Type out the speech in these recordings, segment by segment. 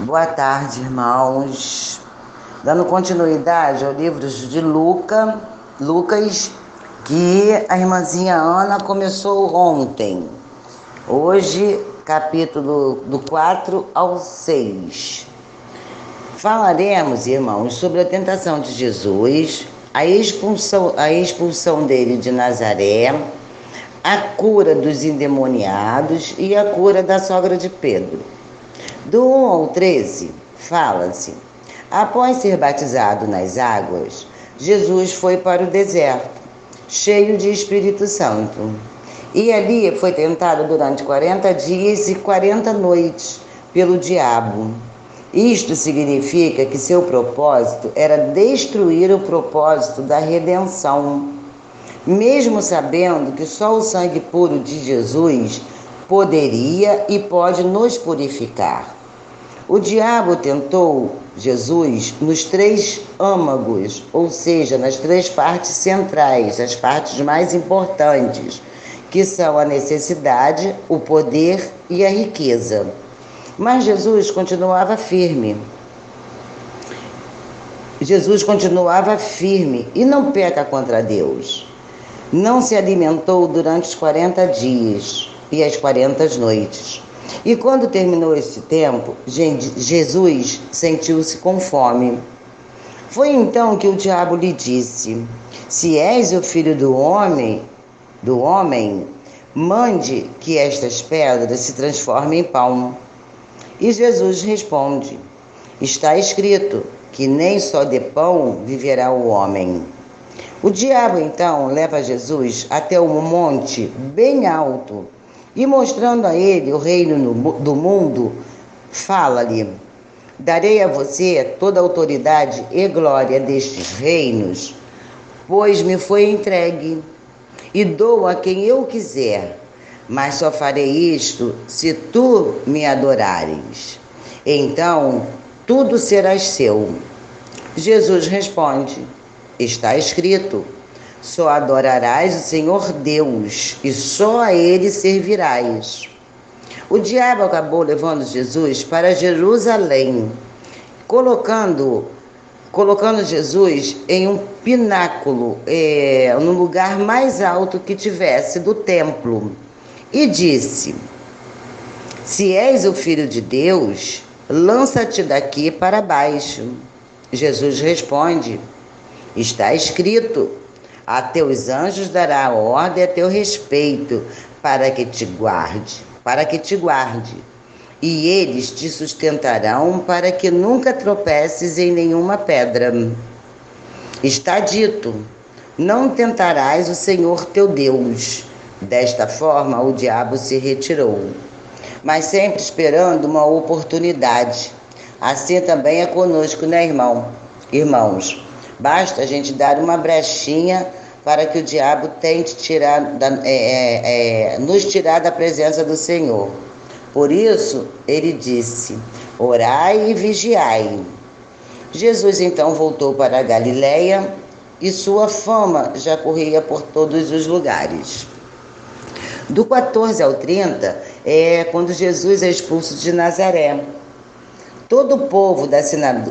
Boa tarde, irmãos. Dando continuidade ao livro de Luca, Lucas, que a irmãzinha Ana começou ontem. Hoje, capítulo do 4 ao 6. Falaremos, irmãos, sobre a tentação de Jesus, a expulsão, a expulsão dele de Nazaré, a cura dos endemoniados e a cura da sogra de Pedro. Do 1 ao 13, fala-se: Após ser batizado nas águas, Jesus foi para o deserto, cheio de Espírito Santo. E ali foi tentado durante 40 dias e 40 noites pelo diabo. Isto significa que seu propósito era destruir o propósito da redenção. Mesmo sabendo que só o sangue puro de Jesus poderia e pode nos purificar. O diabo tentou Jesus nos três âmagos, ou seja, nas três partes centrais, as partes mais importantes, que são a necessidade, o poder e a riqueza. Mas Jesus continuava firme. Jesus continuava firme e não peca contra Deus. Não se alimentou durante os 40 dias e as 40 noites. E quando terminou esse tempo, Jesus sentiu-se com fome. Foi então que o diabo lhe disse: Se és o filho do homem, do homem, mande que estas pedras se transformem em pão. E Jesus responde: Está escrito que nem só de pão viverá o homem. O diabo então leva Jesus até um monte bem alto e mostrando a ele o reino do mundo, fala-lhe: Darei a você toda a autoridade e glória destes reinos, pois me foi entregue, e dou a quem eu quiser, mas só farei isto se tu me adorares. Então tudo será seu. Jesus responde: Está escrito só adorarás o Senhor Deus e só a Ele servirás. O diabo acabou levando Jesus para Jerusalém, colocando, colocando Jesus em um pináculo, é, no lugar mais alto que tivesse do templo, e disse: Se és o filho de Deus, lança-te daqui para baixo. Jesus responde: Está escrito a teus anjos dará ordem a teu respeito, para que te guarde, para que te guarde. E eles te sustentarão para que nunca tropeces em nenhuma pedra. Está dito: não tentarás o Senhor teu Deus. Desta forma, o diabo se retirou, mas sempre esperando uma oportunidade. Assim também é conosco, né, irmão? Irmãos, Basta a gente dar uma brechinha para que o diabo tente tirar da, é, é, é, nos tirar da presença do Senhor. Por isso, ele disse: orai e vigiai. Jesus então voltou para a Galiléia e sua fama já corria por todos os lugares. Do 14 ao 30 é quando Jesus é expulso de Nazaré. Todo o povo da,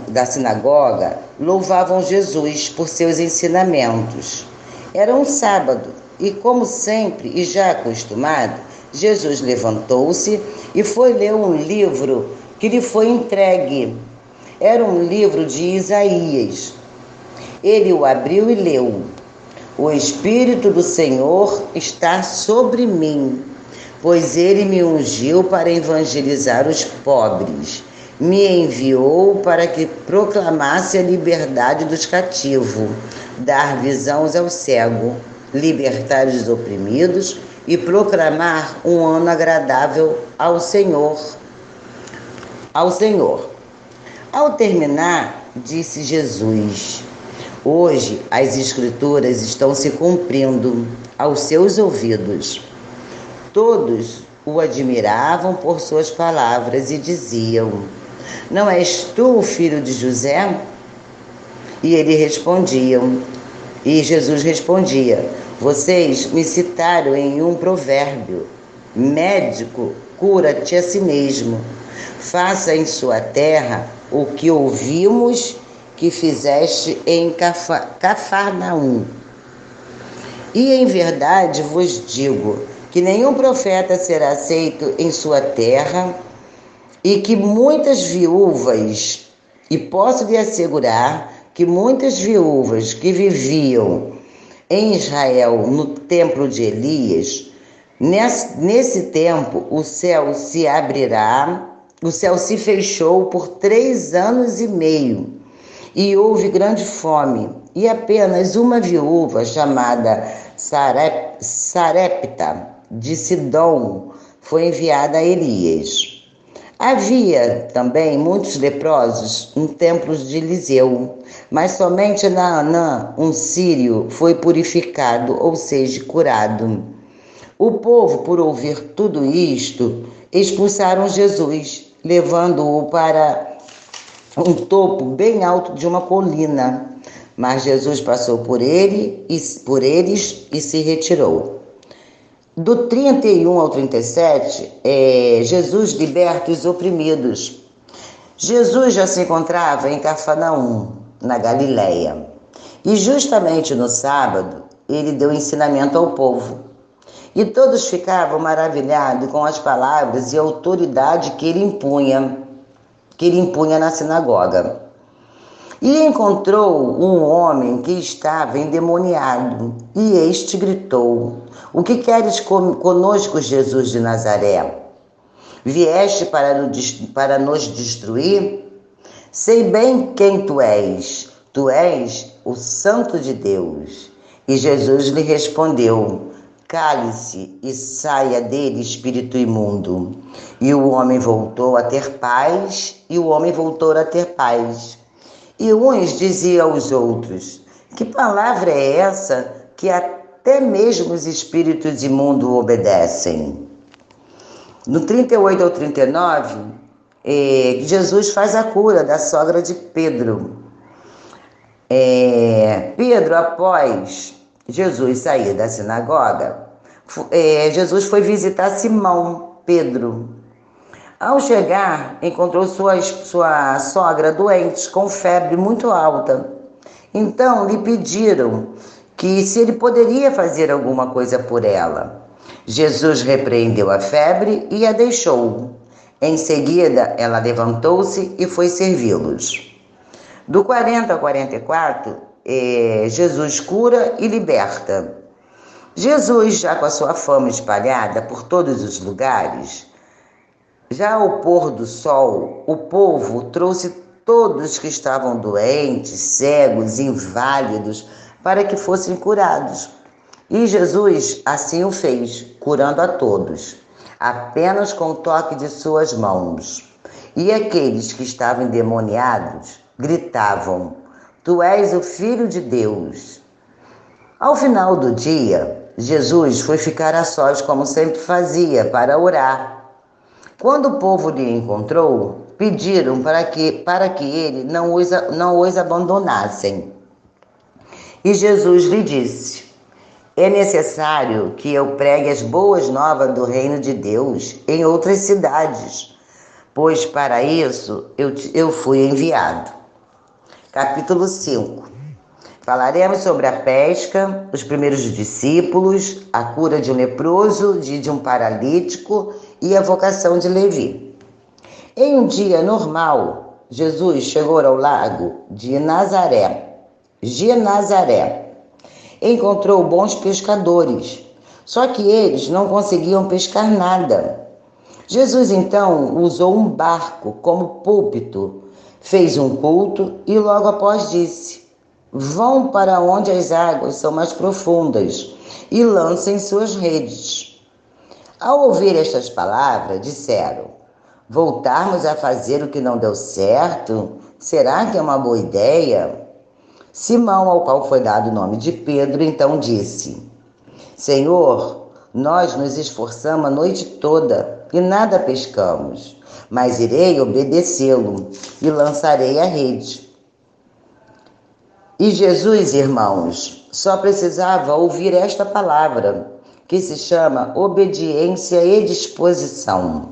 da sinagoga louvavam Jesus por seus ensinamentos. Era um sábado e, como sempre e já acostumado, Jesus levantou-se e foi ler um livro que lhe foi entregue. Era um livro de Isaías. Ele o abriu e leu: O Espírito do Senhor está sobre mim, pois ele me ungiu para evangelizar os pobres me enviou para que proclamasse a liberdade dos cativos, dar visão ao cego, libertar os oprimidos e proclamar um ano agradável ao Senhor. Ao Senhor. Ao terminar, disse Jesus: Hoje as Escrituras estão se cumprindo aos seus ouvidos. Todos o admiravam por suas palavras e diziam: não és tu o filho de José? E ele respondiam, e Jesus respondia: Vocês me citaram em um provérbio: Médico, cura-te a si mesmo. faça em sua terra o que ouvimos que fizeste em Cafarnaum. E em verdade vos digo que nenhum profeta será aceito em sua terra e que muitas viúvas, e posso lhe assegurar que muitas viúvas que viviam em Israel no templo de Elias, nesse, nesse tempo o céu se abrirá, o céu se fechou por três anos e meio e houve grande fome, e apenas uma viúva chamada Sarep, Sarepta de Sidom foi enviada a Elias. Havia também muitos leprosos em templos de Eliseu, mas somente Naanã, um sírio, foi purificado, ou seja, curado. O povo, por ouvir tudo isto, expulsaram Jesus, levando-o para um topo bem alto de uma colina. Mas Jesus passou por ele e por eles e se retirou. Do 31 ao 37, é, Jesus liberta os oprimidos. Jesus já se encontrava em Cafarnaum, na Galileia. E justamente no sábado, ele deu ensinamento ao povo. E todos ficavam maravilhados com as palavras e a autoridade que ele impunha que ele impunha na sinagoga. E encontrou um homem que estava endemoniado, e este gritou: O que queres conosco, Jesus de Nazaré? Vieste para, nos destruir? Sei bem quem tu és. Tu és o Santo de Deus. E Jesus lhe respondeu: Cale-se e saia dele, espírito imundo. E o homem voltou a ter paz, e o homem voltou a ter paz. E uns diziam aos outros: Que palavra é essa que até mesmo os espíritos imundos obedecem? No 38 ao 39, eh, Jesus faz a cura da sogra de Pedro. É, Pedro, após Jesus sair da sinagoga, é, Jesus foi visitar Simão, Pedro. Ao chegar, encontrou sua, sua sogra doente, com febre muito alta. Então lhe pediram que se ele poderia fazer alguma coisa por ela. Jesus repreendeu a febre e a deixou. Em seguida, ela levantou-se e foi servi-los. Do 40 ao 44, é, Jesus cura e liberta. Jesus, já com a sua fama espalhada por todos os lugares, já ao pôr do sol, o povo trouxe todos que estavam doentes, cegos, inválidos, para que fossem curados. E Jesus assim o fez, curando a todos, apenas com o toque de suas mãos. E aqueles que estavam endemoniados gritavam: Tu és o Filho de Deus. Ao final do dia, Jesus foi ficar a sós, como sempre fazia, para orar. Quando o povo lhe encontrou, pediram para que, para que ele não os, não os abandonassem. E Jesus lhe disse: É necessário que eu pregue as boas novas do reino de Deus em outras cidades, pois para isso eu, eu fui enviado capítulo 5. Falaremos sobre a pesca, os primeiros discípulos, a cura de um leproso, de um paralítico e a vocação de Levi. Em um dia normal, Jesus chegou ao lago de Nazaré, Genazaré. Encontrou bons pescadores, só que eles não conseguiam pescar nada. Jesus então usou um barco como púlpito Fez um culto e logo após disse: Vão para onde as águas são mais profundas e lancem suas redes. Ao ouvir estas palavras, disseram: Voltarmos a fazer o que não deu certo? Será que é uma boa ideia? Simão, ao qual foi dado o nome de Pedro, então disse: Senhor, nós nos esforçamos a noite toda e nada pescamos mas irei obedecê-lo e lançarei a rede. E Jesus, irmãos, só precisava ouvir esta palavra, que se chama obediência e disposição.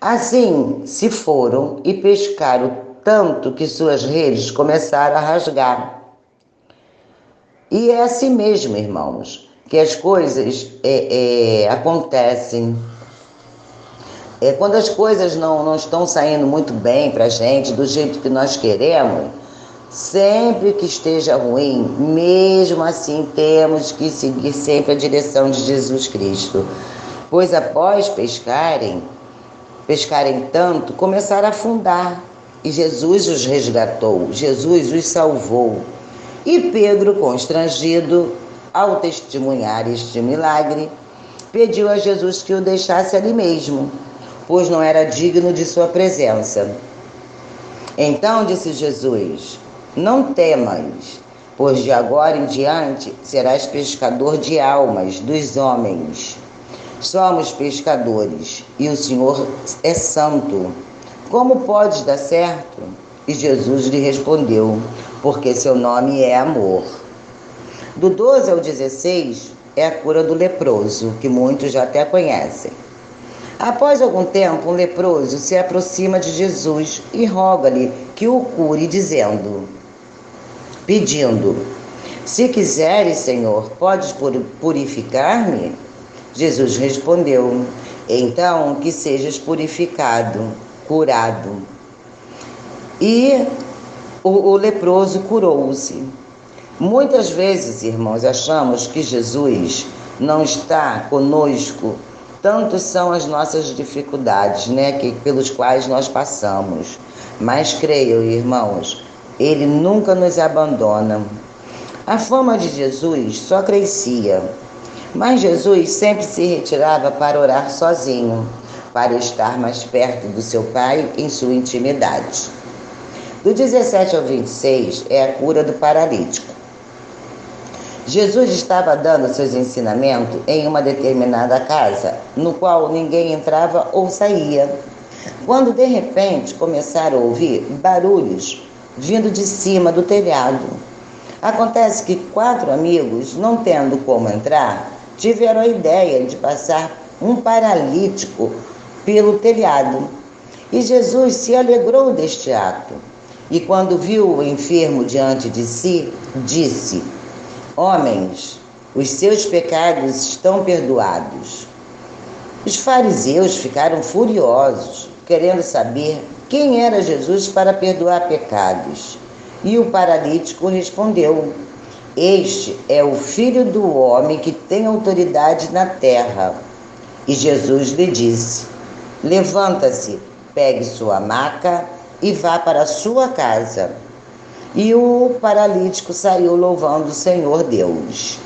Assim se foram e pescaram tanto que suas redes começaram a rasgar. E é assim mesmo, irmãos, que as coisas é, é, acontecem. É, quando as coisas não, não estão saindo muito bem para a gente, do jeito que nós queremos, sempre que esteja ruim, mesmo assim temos que seguir sempre a direção de Jesus Cristo. Pois após pescarem, pescarem tanto, começaram a afundar. E Jesus os resgatou, Jesus os salvou. E Pedro, constrangido ao testemunhar este milagre, pediu a Jesus que o deixasse ali mesmo, pois não era digno de sua presença. Então disse Jesus: Não temas, pois de agora em diante serás pescador de almas dos homens. Somos pescadores e o Senhor é santo. Como podes dar certo? E Jesus lhe respondeu: Porque seu nome é amor. Do 12 ao 16 é a cura do leproso, que muitos já até conhecem. Após algum tempo, um leproso se aproxima de Jesus e roga-lhe que o cure, dizendo: Pedindo: Se quiseres, Senhor, podes purificar-me? Jesus respondeu: Então que sejas purificado curado. E o, o leproso curou-se. Muitas vezes, irmãos, achamos que Jesus não está conosco, tanto são as nossas dificuldades, né, que, pelos quais nós passamos. Mas creio, irmãos, ele nunca nos abandona. A fama de Jesus só crescia, mas Jesus sempre se retirava para orar sozinho para estar mais perto do seu Pai em sua intimidade. Do 17 ao 26 é a cura do paralítico. Jesus estava dando seus ensinamentos em uma determinada casa, no qual ninguém entrava ou saía. Quando de repente começaram a ouvir barulhos vindo de cima do telhado. Acontece que quatro amigos, não tendo como entrar, tiveram a ideia de passar um paralítico pelo telhado. E Jesus se alegrou deste ato. E quando viu o enfermo diante de si, disse: Homens, os seus pecados estão perdoados. Os fariseus ficaram furiosos, querendo saber quem era Jesus para perdoar pecados. E o paralítico respondeu: Este é o filho do homem que tem autoridade na terra. E Jesus lhe disse: Levanta-se, pegue sua maca e vá para sua casa. E o paralítico saiu louvando o Senhor Deus.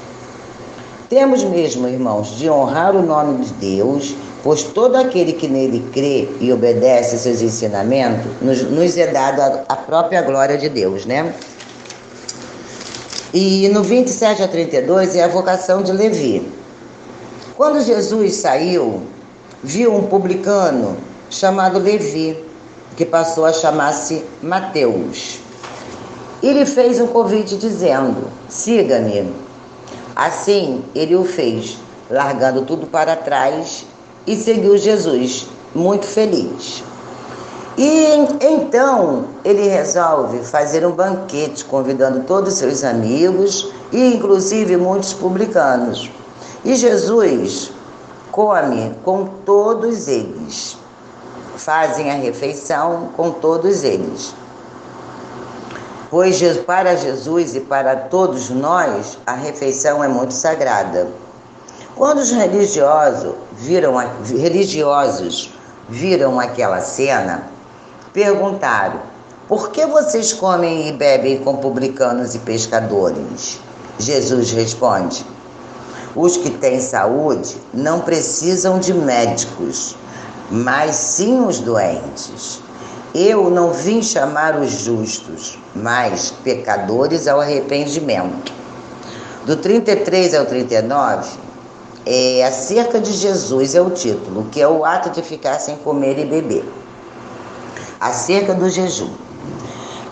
Temos mesmo, irmãos, de honrar o nome de Deus, pois todo aquele que nele crê e obedece seus ensinamentos, nos, nos é dado a, a própria glória de Deus, né? E no 27 a 32 é a vocação de Levi. Quando Jesus saiu viu um publicano chamado Levi, que passou a chamar-se Mateus. E lhe fez um convite dizendo: Siga-me. Assim ele o fez, largando tudo para trás e seguiu Jesus, muito feliz. E então ele resolve fazer um banquete, convidando todos os seus amigos e inclusive muitos publicanos. E Jesus come com todos eles. Fazem a refeição com todos eles. Pois para Jesus e para todos nós, a refeição é muito sagrada. Quando os religiosos viram, religiosos viram aquela cena, perguntaram: por que vocês comem e bebem com publicanos e pescadores? Jesus responde: os que têm saúde não precisam de médicos, mas sim os doentes. Eu não vim chamar os justos, mas pecadores ao arrependimento. Do 33 ao 39, é acerca de Jesus é o título, que é o ato de ficar sem comer e beber. Acerca do jejum.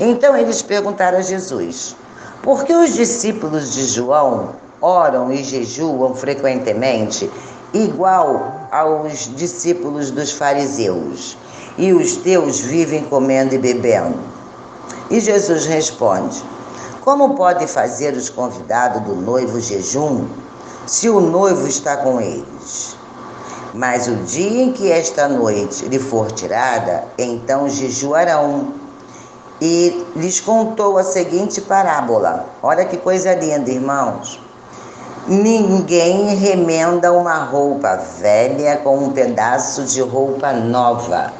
Então eles perguntaram a Jesus: por que os discípulos de João oram e jejuam frequentemente, igual aos discípulos dos fariseus: E os teus vivem comendo e bebendo? E Jesus responde: Como pode fazer os convidados do noivo jejum se o noivo está com eles? Mas o dia em que esta noite lhe for tirada, então jejuarão. E lhes contou a seguinte parábola. Olha que coisa linda, irmãos. Ninguém remenda uma roupa velha com um pedaço de roupa nova,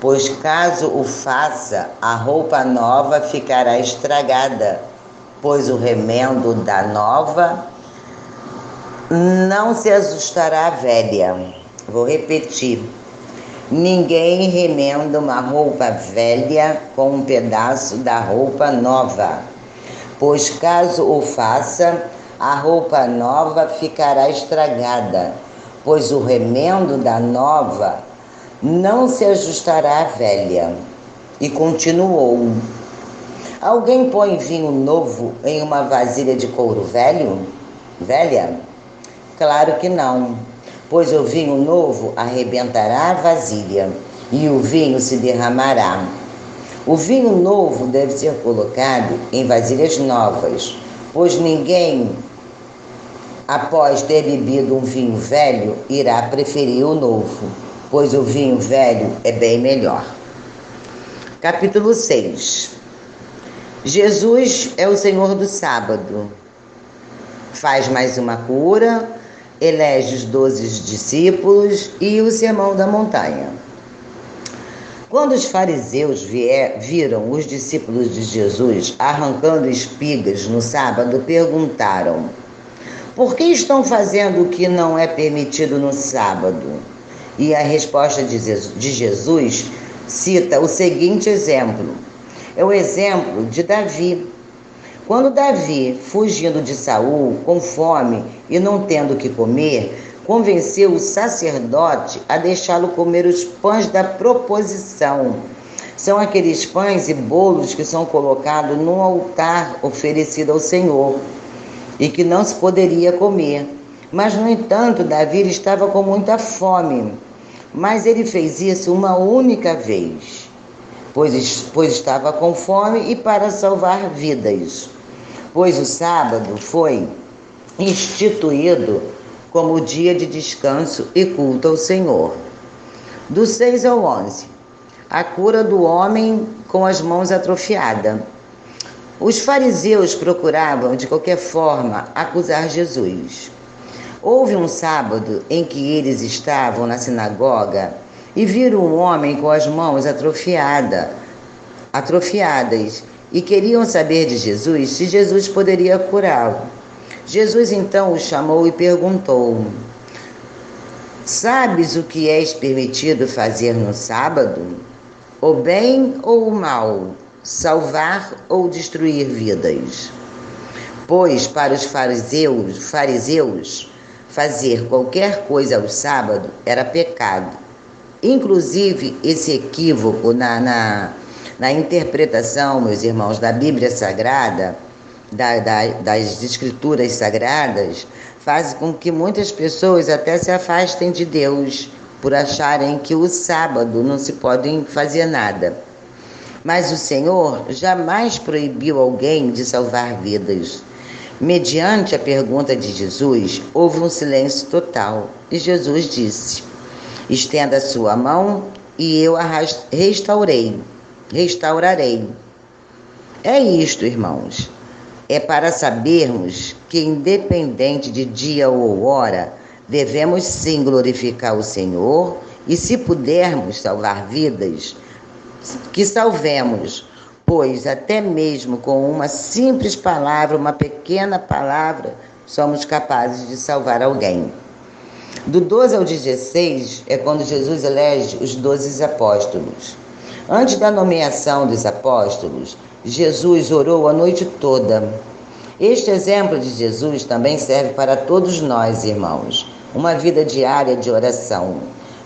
pois caso o faça, a roupa nova ficará estragada, pois o remendo da nova não se ajustará à velha. Vou repetir. Ninguém remenda uma roupa velha com um pedaço da roupa nova, pois caso o faça, a roupa nova ficará estragada, pois o remendo da nova não se ajustará à velha. E continuou: Alguém põe vinho novo em uma vasilha de couro velho? Velha? Claro que não, pois o vinho novo arrebentará a vasilha e o vinho se derramará. O vinho novo deve ser colocado em vasilhas novas, pois ninguém após ter bebido um vinho velho, irá preferir o novo, pois o vinho velho é bem melhor. Capítulo 6 Jesus é o Senhor do sábado. Faz mais uma cura, elege os doze discípulos e o sermão da montanha. Quando os fariseus vier, viram os discípulos de Jesus arrancando espigas no sábado, perguntaram: por que estão fazendo o que não é permitido no sábado? E a resposta de Jesus cita o seguinte exemplo: é o exemplo de Davi. Quando Davi, fugindo de Saul, com fome e não tendo o que comer, convenceu o sacerdote a deixá-lo comer os pães da proposição. São aqueles pães e bolos que são colocados no altar oferecido ao Senhor e que não se poderia comer. Mas, no entanto, Davi estava com muita fome. Mas ele fez isso uma única vez, pois, pois estava com fome e para salvar vidas. Pois o sábado foi instituído como dia de descanso e culto ao Senhor. Do 6 ao 11, a cura do homem com as mãos atrofiadas. Os fariseus procuravam, de qualquer forma, acusar Jesus. Houve um sábado em que eles estavam na sinagoga e viram um homem com as mãos atrofiada, atrofiadas e queriam saber de Jesus se Jesus poderia curá-lo. Jesus então o chamou e perguntou: Sabes o que és permitido fazer no sábado? O bem ou o mal? salvar ou destruir vidas. Pois para os fariseus, fariseus fazer qualquer coisa ao sábado era pecado. Inclusive, esse equívoco na, na, na interpretação, meus irmãos, da Bíblia Sagrada, da, da, das Escrituras Sagradas, faz com que muitas pessoas até se afastem de Deus por acharem que o sábado não se pode fazer nada. Mas o Senhor jamais proibiu alguém de salvar vidas. Mediante a pergunta de Jesus, houve um silêncio total e Jesus disse: Estenda a sua mão e eu a restaurei, restaurarei. É isto, irmãos. É para sabermos que, independente de dia ou hora, devemos sim glorificar o Senhor e, se pudermos salvar vidas, que salvemos, pois até mesmo com uma simples palavra, uma pequena palavra, somos capazes de salvar alguém. Do 12 ao 16 é quando Jesus elege os doze apóstolos. Antes da nomeação dos apóstolos, Jesus orou a noite toda. Este exemplo de Jesus também serve para todos nós, irmãos. Uma vida diária de oração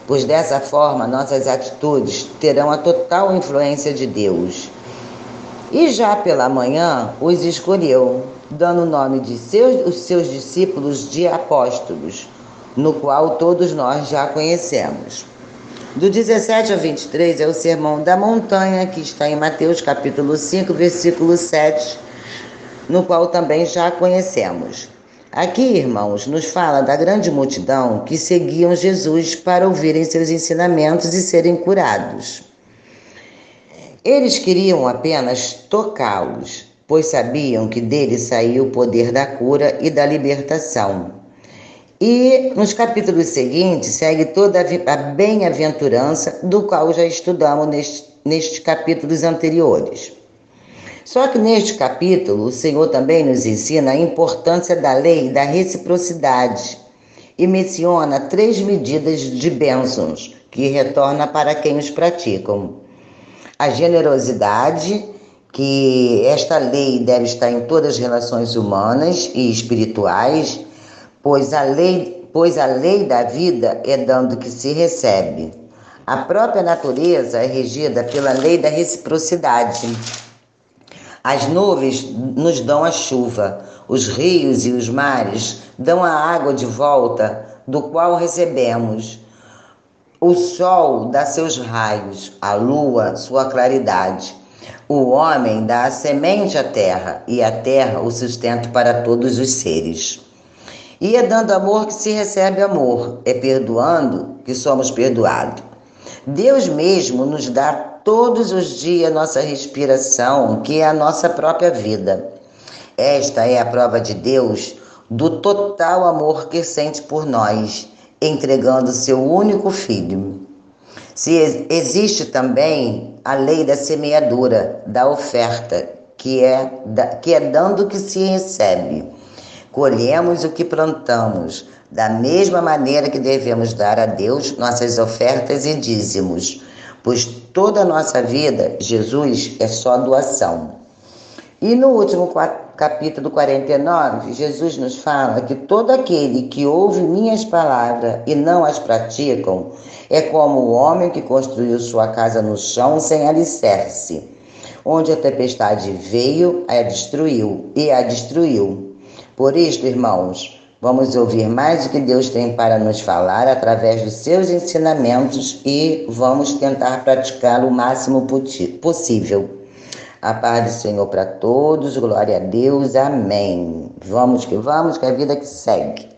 pois dessa forma nossas atitudes terão a total influência de Deus. E já pela manhã os escolheu, dando o nome de seus, os seus discípulos de apóstolos, no qual todos nós já conhecemos. Do 17 ao 23 é o Sermão da Montanha, que está em Mateus capítulo 5, versículo 7, no qual também já conhecemos. Aqui, irmãos, nos fala da grande multidão que seguiam Jesus para ouvirem seus ensinamentos e serem curados. Eles queriam apenas tocá-los, pois sabiam que dele saía o poder da cura e da libertação. E nos capítulos seguintes segue toda a bem-aventurança, do qual já estudamos nestes, nestes capítulos anteriores. Só que neste capítulo, o Senhor também nos ensina a importância da lei da reciprocidade e menciona três medidas de bênçãos que retorna para quem os praticam. A generosidade, que esta lei deve estar em todas as relações humanas e espirituais, pois a lei, pois a lei da vida é dando que se recebe. A própria natureza é regida pela lei da reciprocidade as nuvens nos dão a chuva, os rios e os mares dão a água de volta, do qual recebemos. O sol dá seus raios, a lua sua claridade. O homem dá a semente à terra, e a terra o sustento para todos os seres. E é dando amor que se recebe amor, é perdoando que somos perdoados. Deus mesmo nos dá todos os dias nossa respiração, que é a nossa própria vida. Esta é a prova de Deus do total amor que sente por nós, entregando seu único filho. Se existe também a lei da semeadura, da oferta, que é, que é dando que se recebe. Colhemos o que plantamos, da mesma maneira que devemos dar a Deus nossas ofertas e dízimos pois toda a nossa vida, Jesus é só doação. E no último capítulo 49, Jesus nos fala que todo aquele que ouve minhas palavras e não as praticam é como o homem que construiu sua casa no chão sem alicerce, onde a tempestade veio, a destruiu e a destruiu. Por isto, irmãos, Vamos ouvir mais o que Deus tem para nos falar através dos seus ensinamentos e vamos tentar praticá-lo o máximo possível. A paz do Senhor para todos, glória a Deus, amém. Vamos que vamos, que a vida que segue.